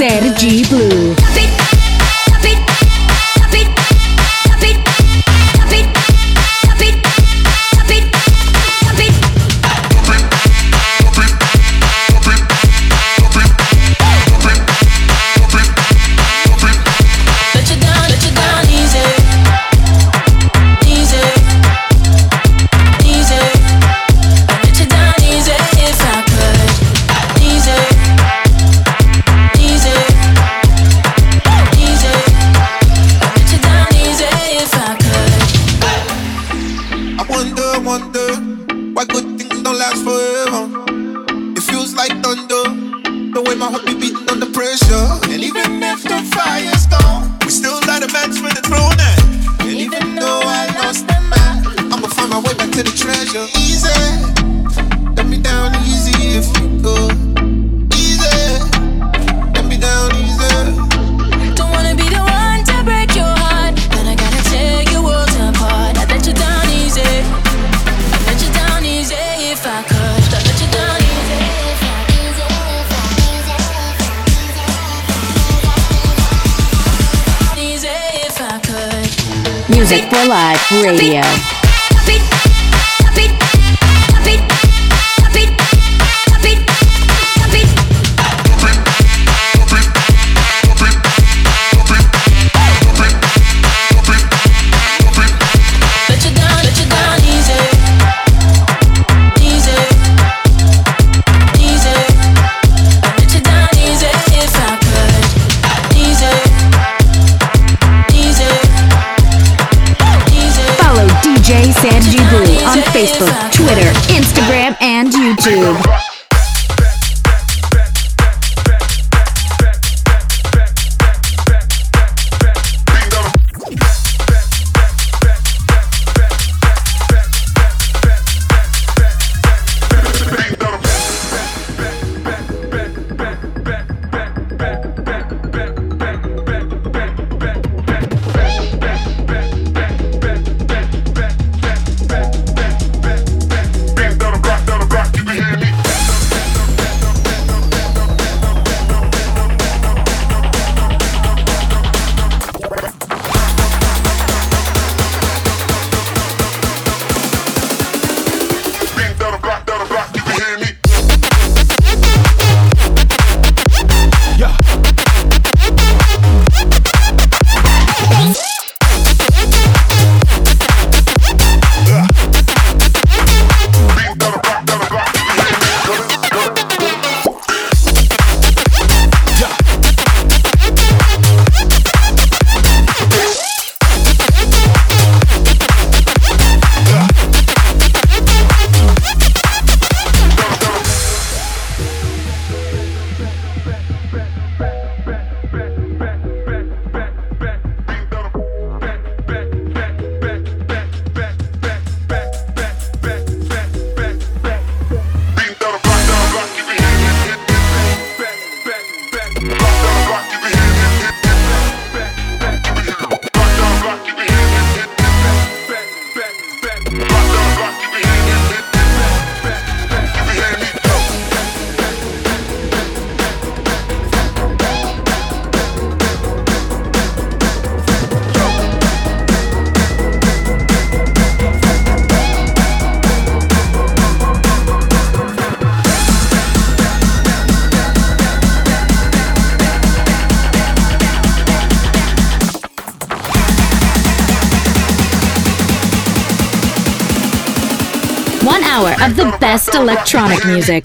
Série Blue. one hour of the best electronic music.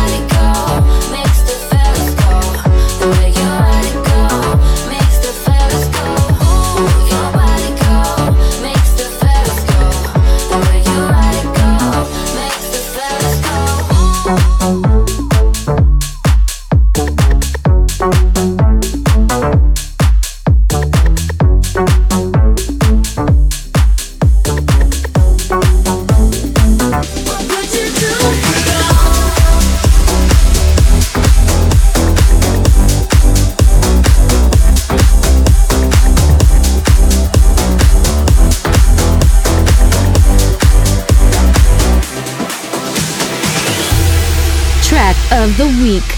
the week.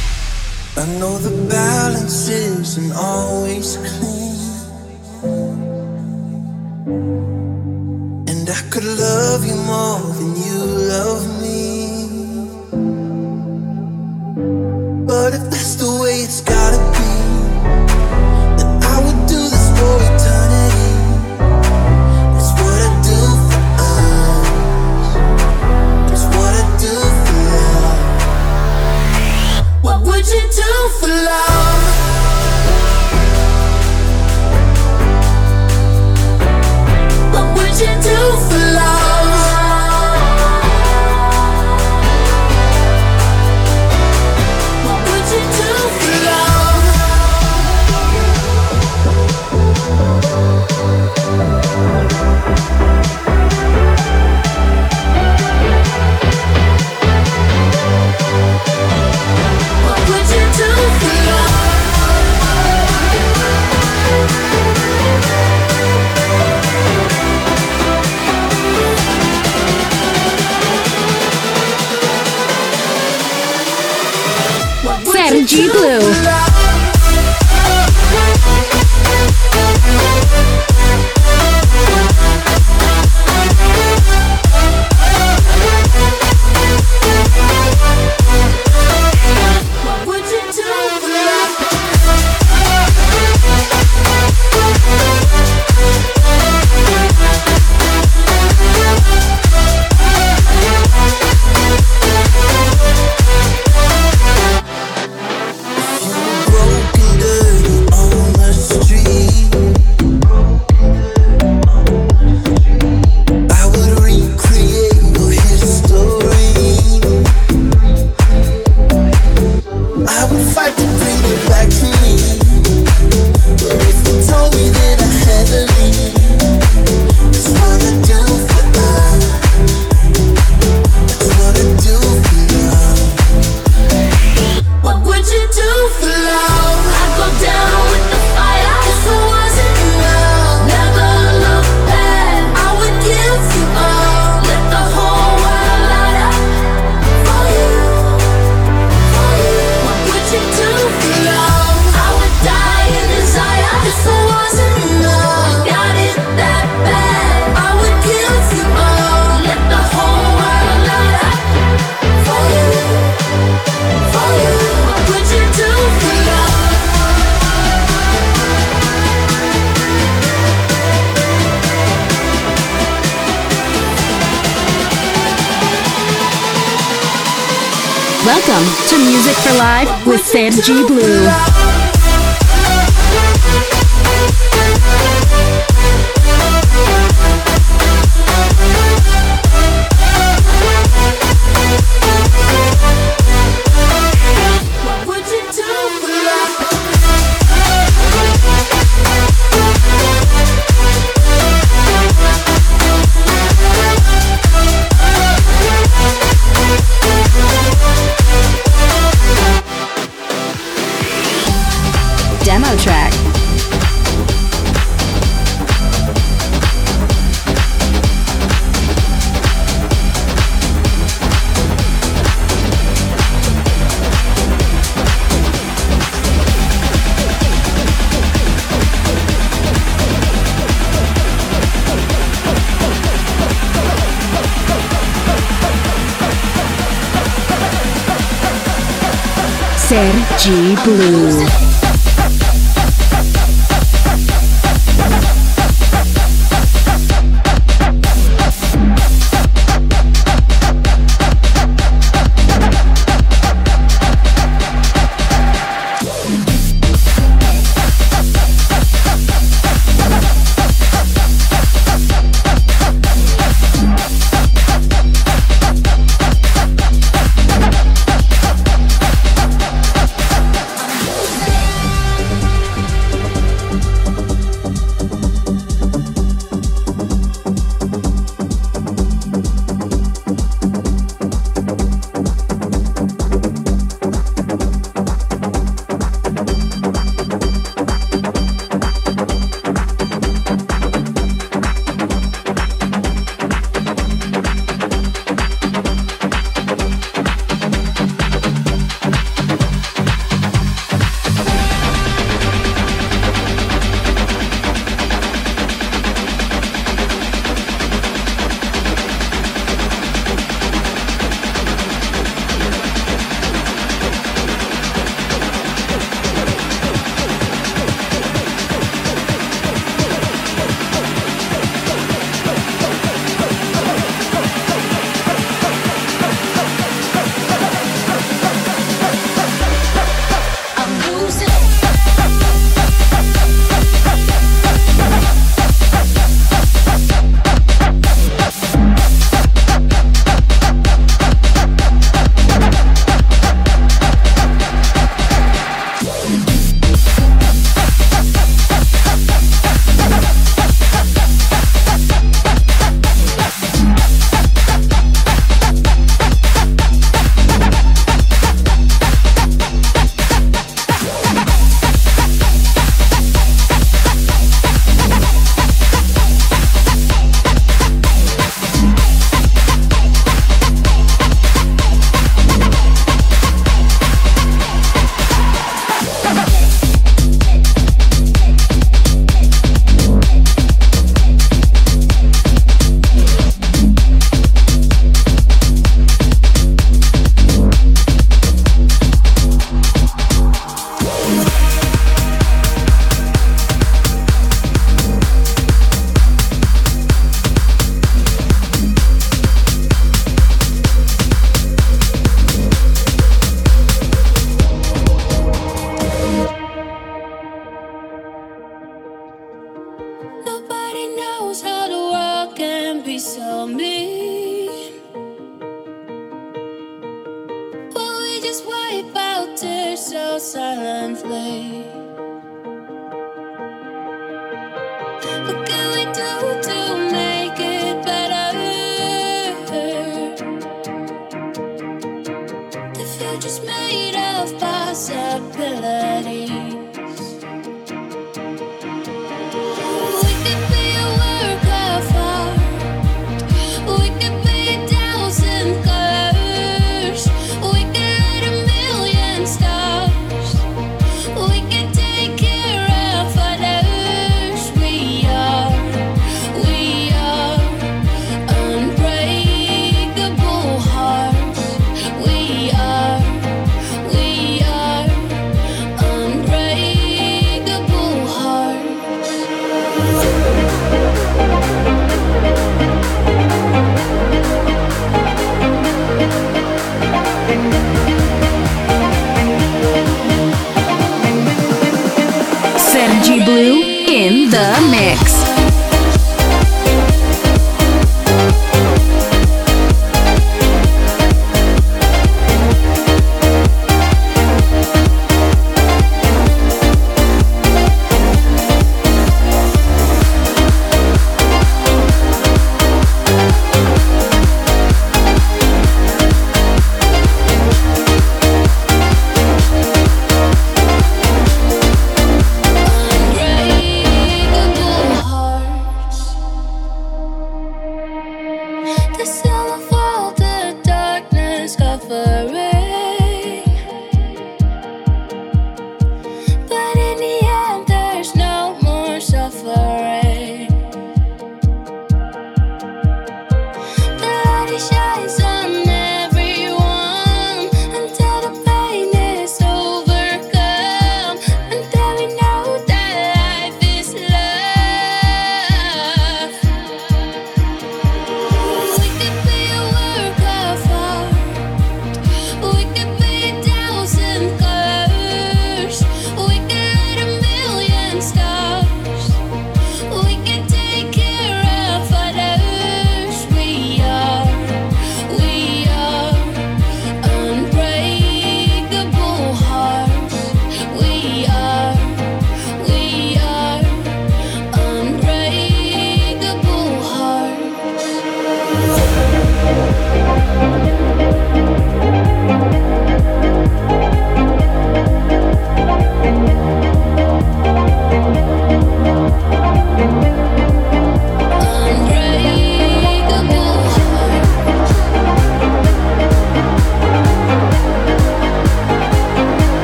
Welcome to Music for Life with Sam G. Blue. G Blue.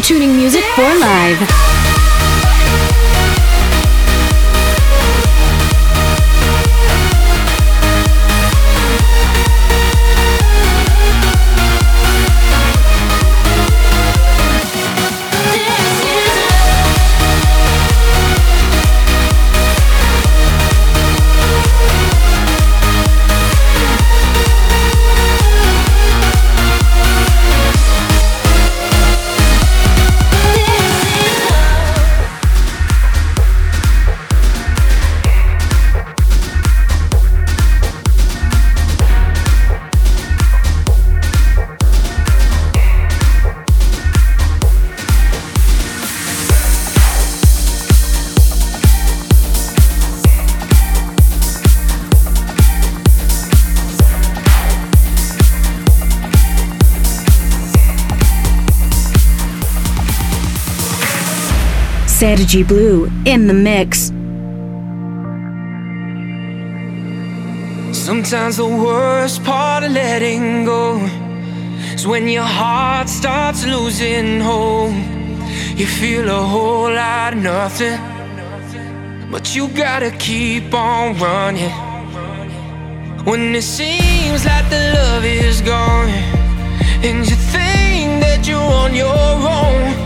Tuning music for live. Sergi Blue in the mix. Sometimes the worst part of letting go is when your heart starts losing hope. You feel a whole lot of nothing, but you gotta keep on running. When it seems like the love is gone, and you think that you're on your own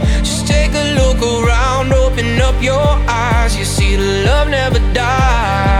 take a look around, open up your eyes. You see, the love never dies.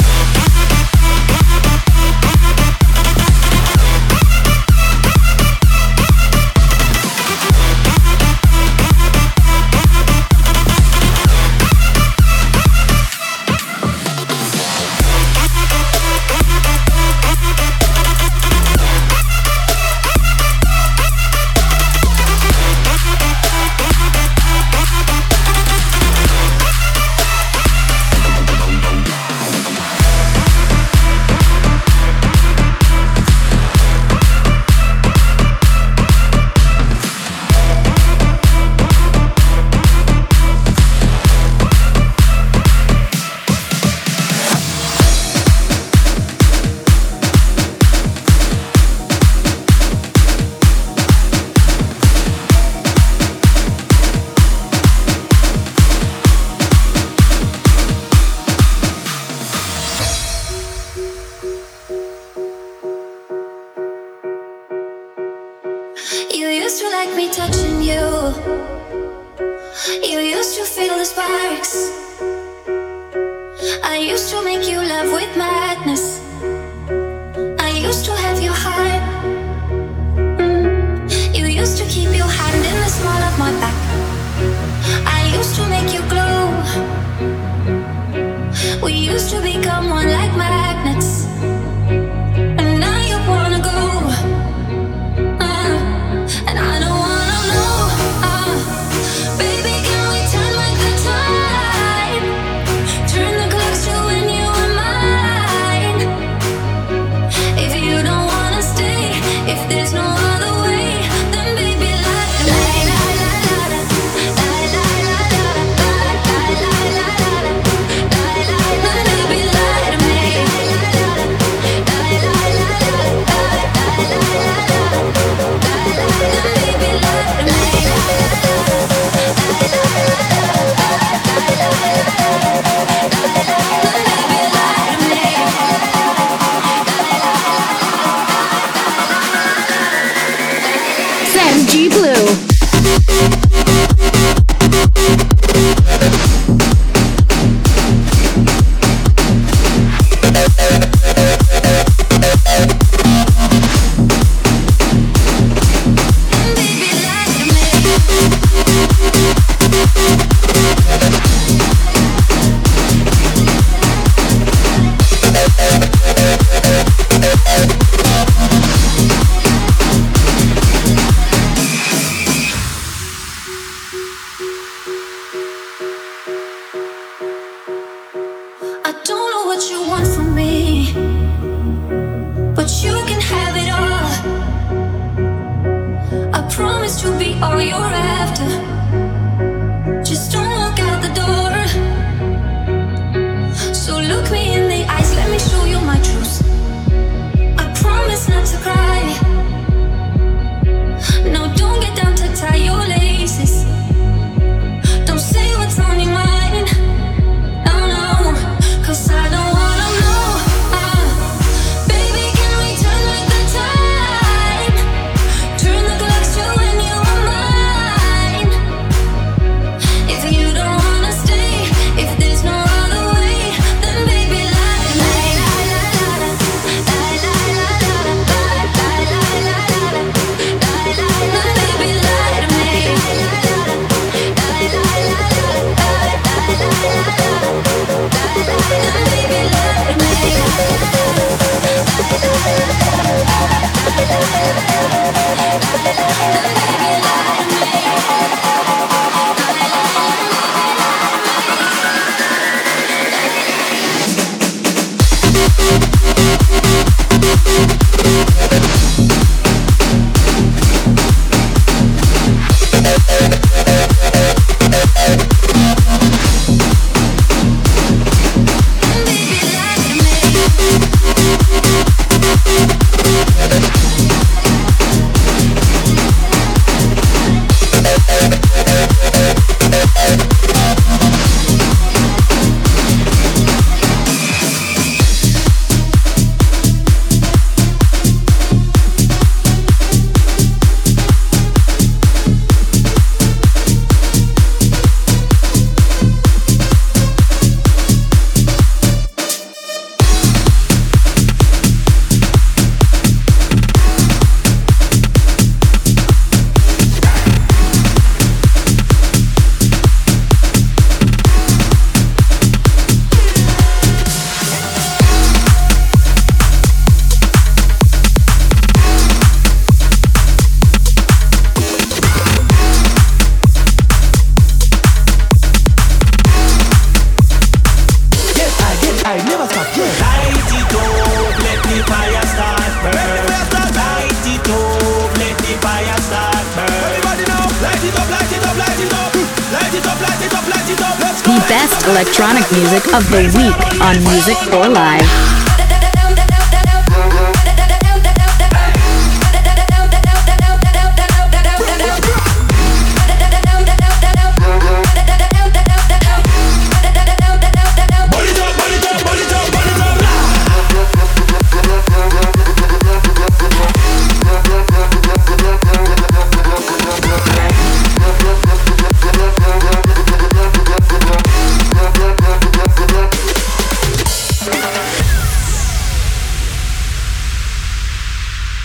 Music for Live.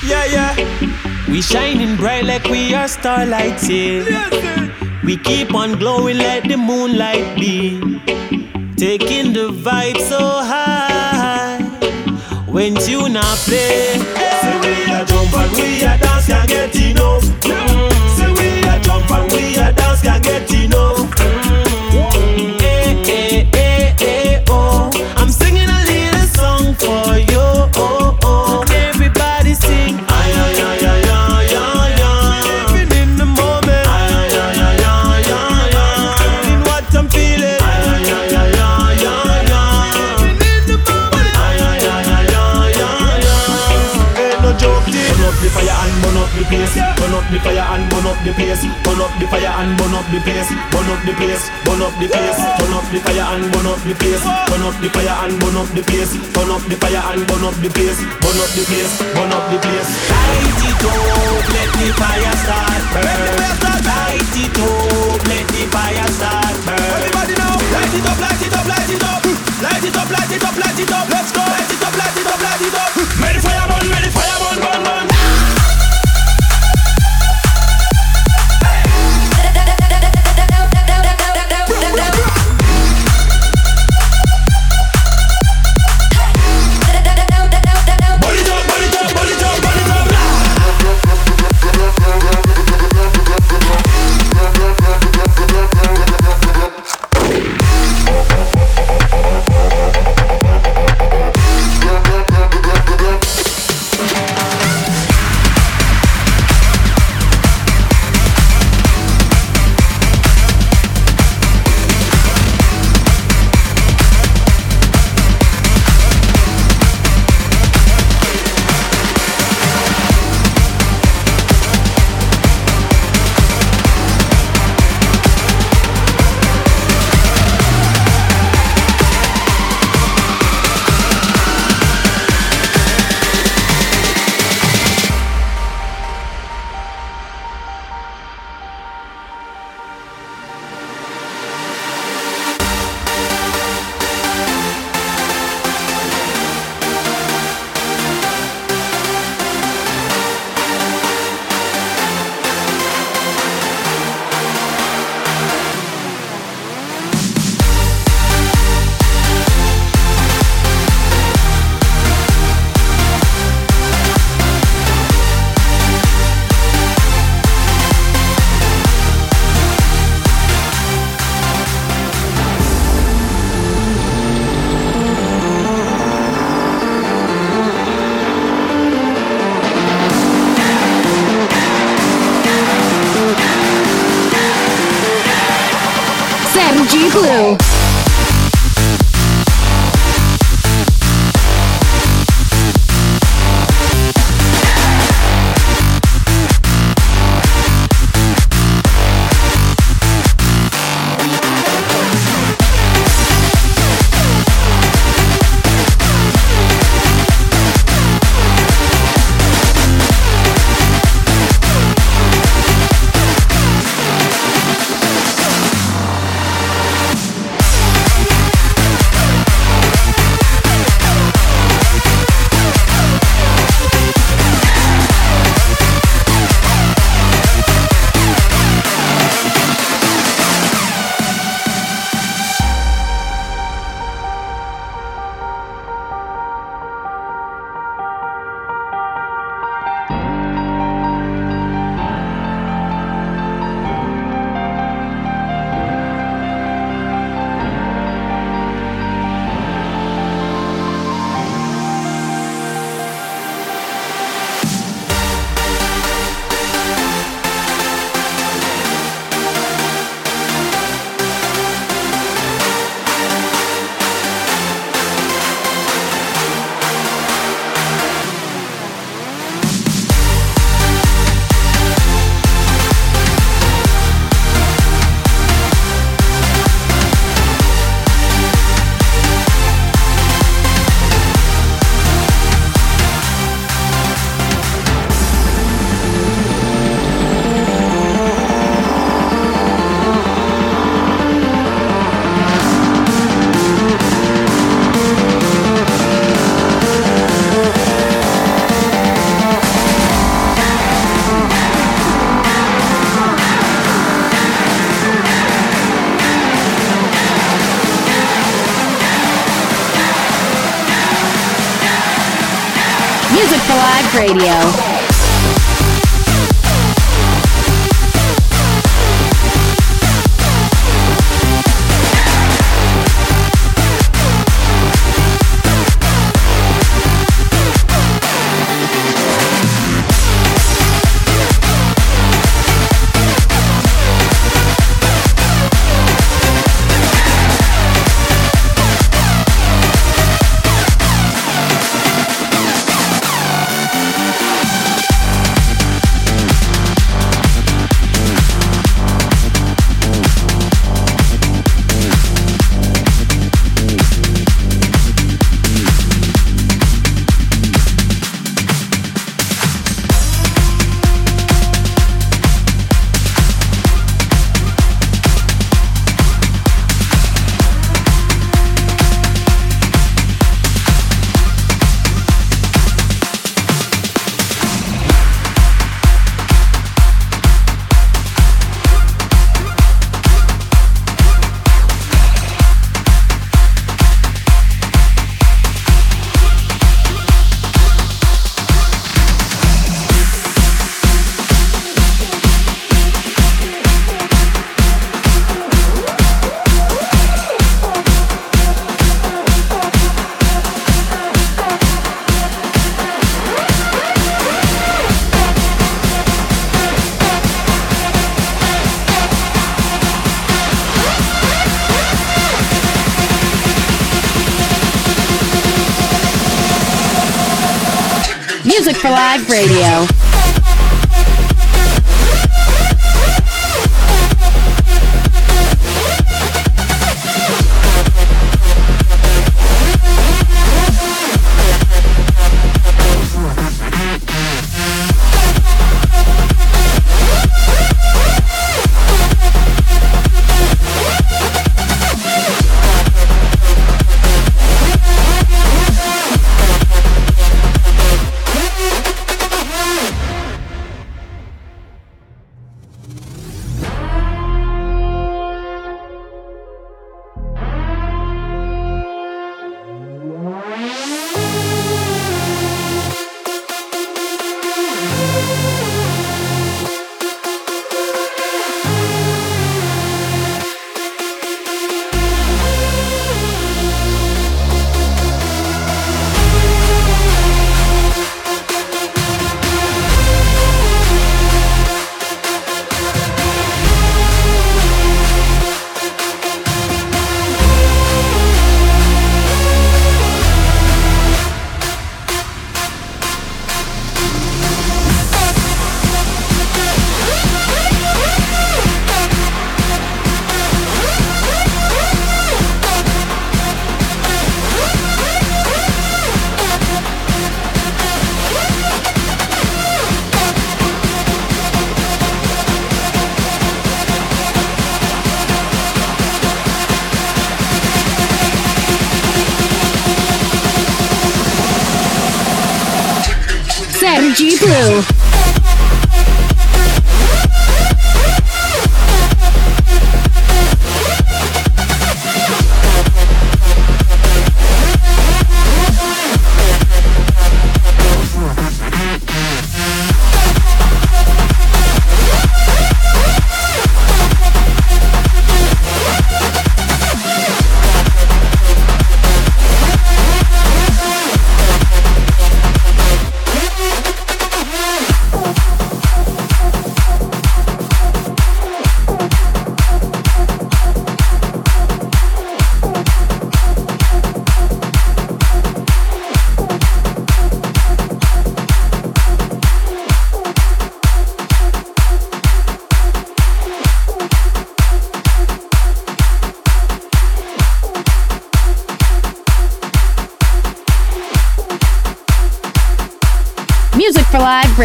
yeah, yeah. We shining bright like we are starlights here. We keep on glowing, like the moonlight be. Taking the vibe so high. When you not play, hey. see we a jump and we a dance, can't get enough. Mm-hmm. Mm. See we a jump and we a dance, can't get enough. And burn up the place. Burn up the fire and burn up the place. Burn up the place. Burn up the place. Turn up the fire and burn up the place. Turn up the fire and burn up the place. Turn up the fire and burn up the place. Burn up the place. Burn up the place. Light it up, let the fire start burn. Light it up, let the fire start burn. Everybody now, light it up, light it up, light it up. Light it up, light it up, light it up. Let's go. Light it up, light it up, light it up.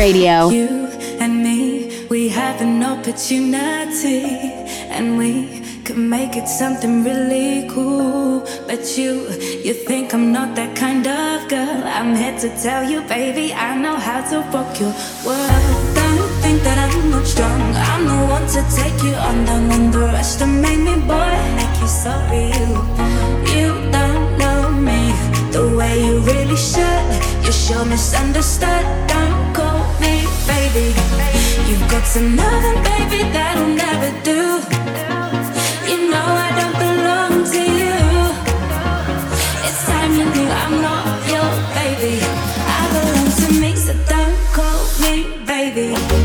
Radio. You and me, we have an opportunity, and we could make it something really cool. But you, you think I'm not that kind of girl. I'm here to tell you, baby, I know how to rock your world. Don't think that I'm not strong. I'm the one to take you on. Don't underestimate me, boy. Make you so real. You don't know me the way you really should. You're sure misunderstood. Baby. You've got loving, baby, that'll never do. You know I don't belong to you. It's time you knew I'm not your baby. I belong to me, so don't call me baby.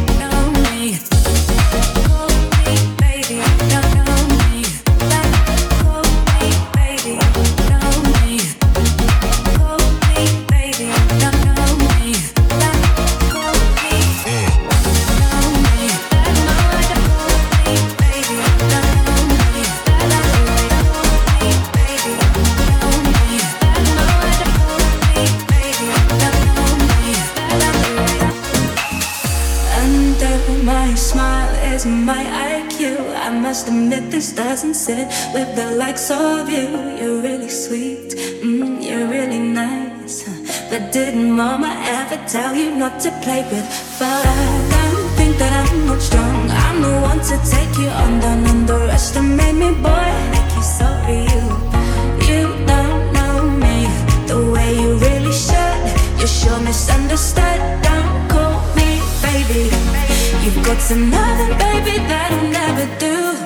Likes of you. You're really sweet, mm, you're really nice. But didn't mama ever tell you not to play with fire? Don't think that I'm not strong. I'm the one to take you on. Don't underestimate me, boy. Make you so real. You don't know me the way you really should. You're sure misunderstood. Don't call me baby. You've got loving, baby, that'll never do.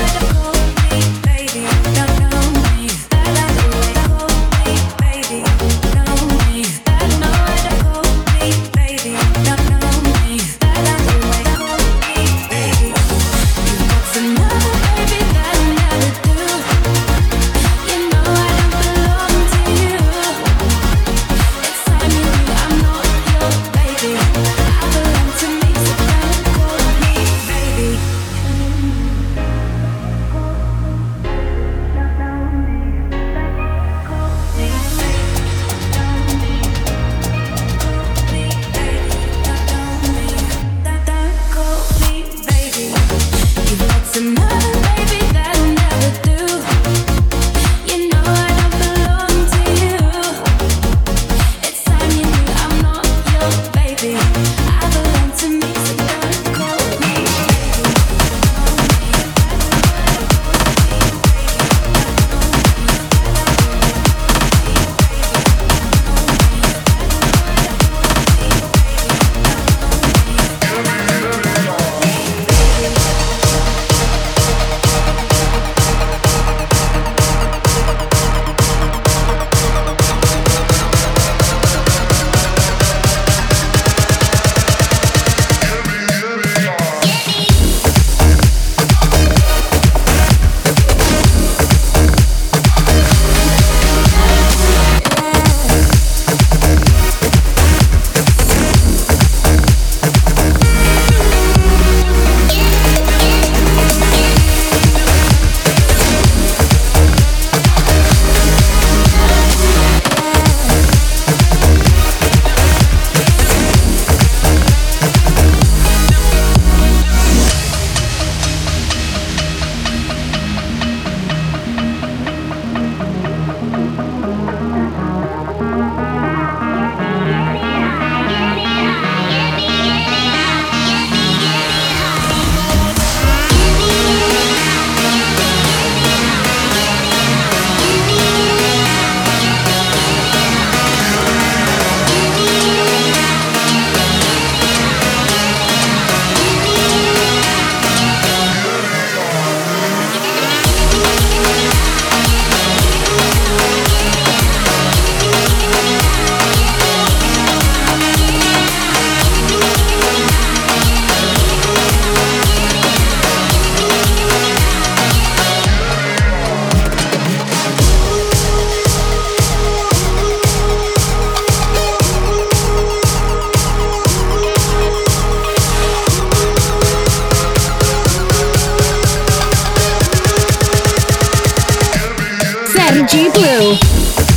Sergi Blue.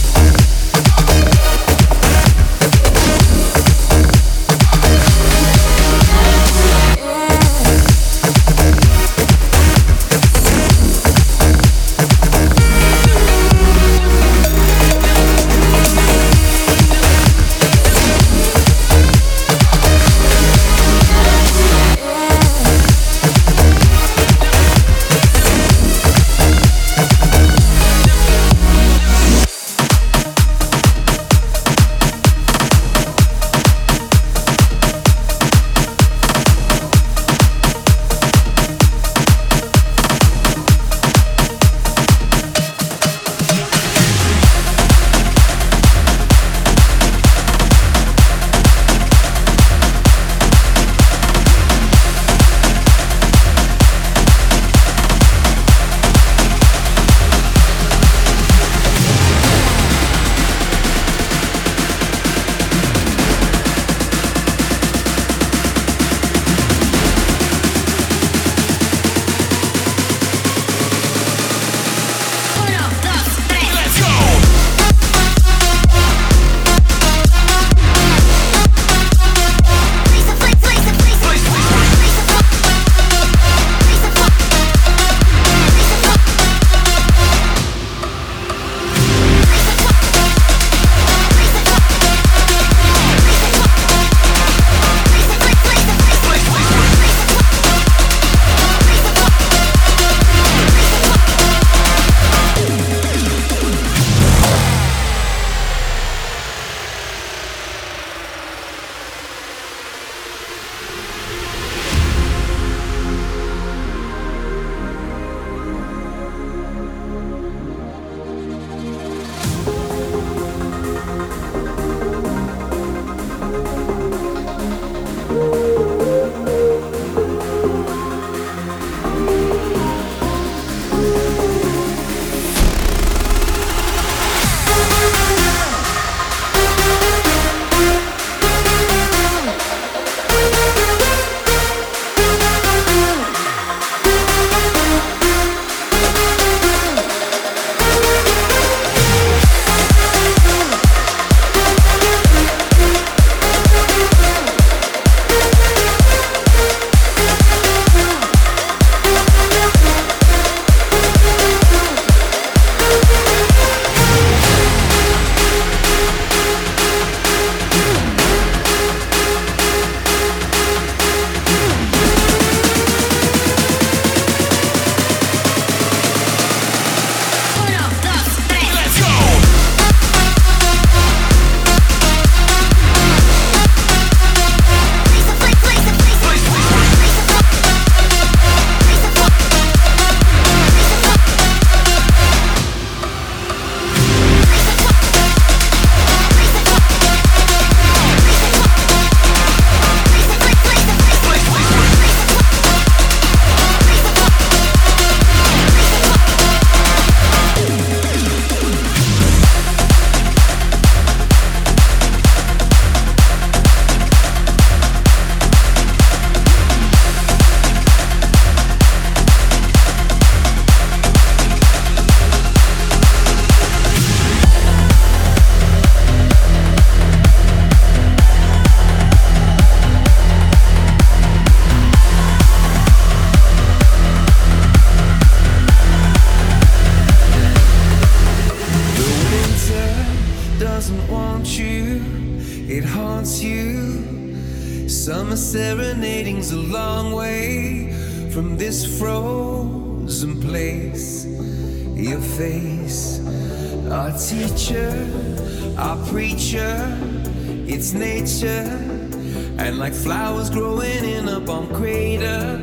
nature. And like flowers growing in a bomb crater,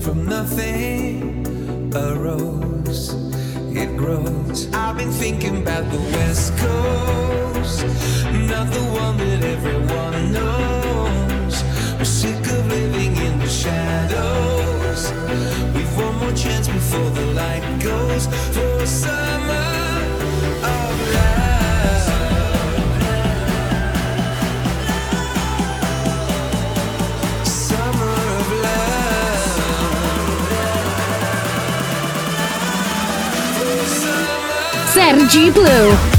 from nothing a rose, it grows. I've been thinking G Blue.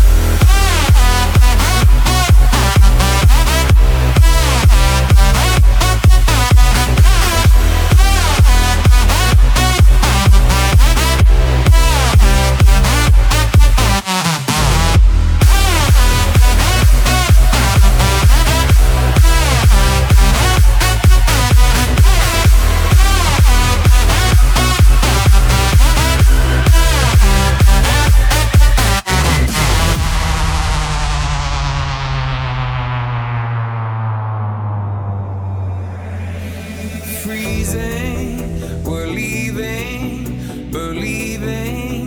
freezing. We're leaving, believing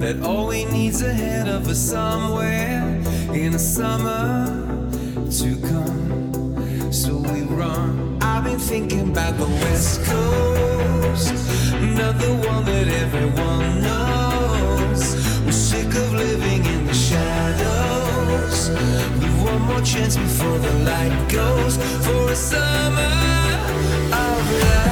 that all we need's ahead of us somewhere in the summer to come. So we run. I've been thinking about the West Coast, not the one that everyone knows. We're sick of living in the shadows. We want more chance before the light goes for a summer of love.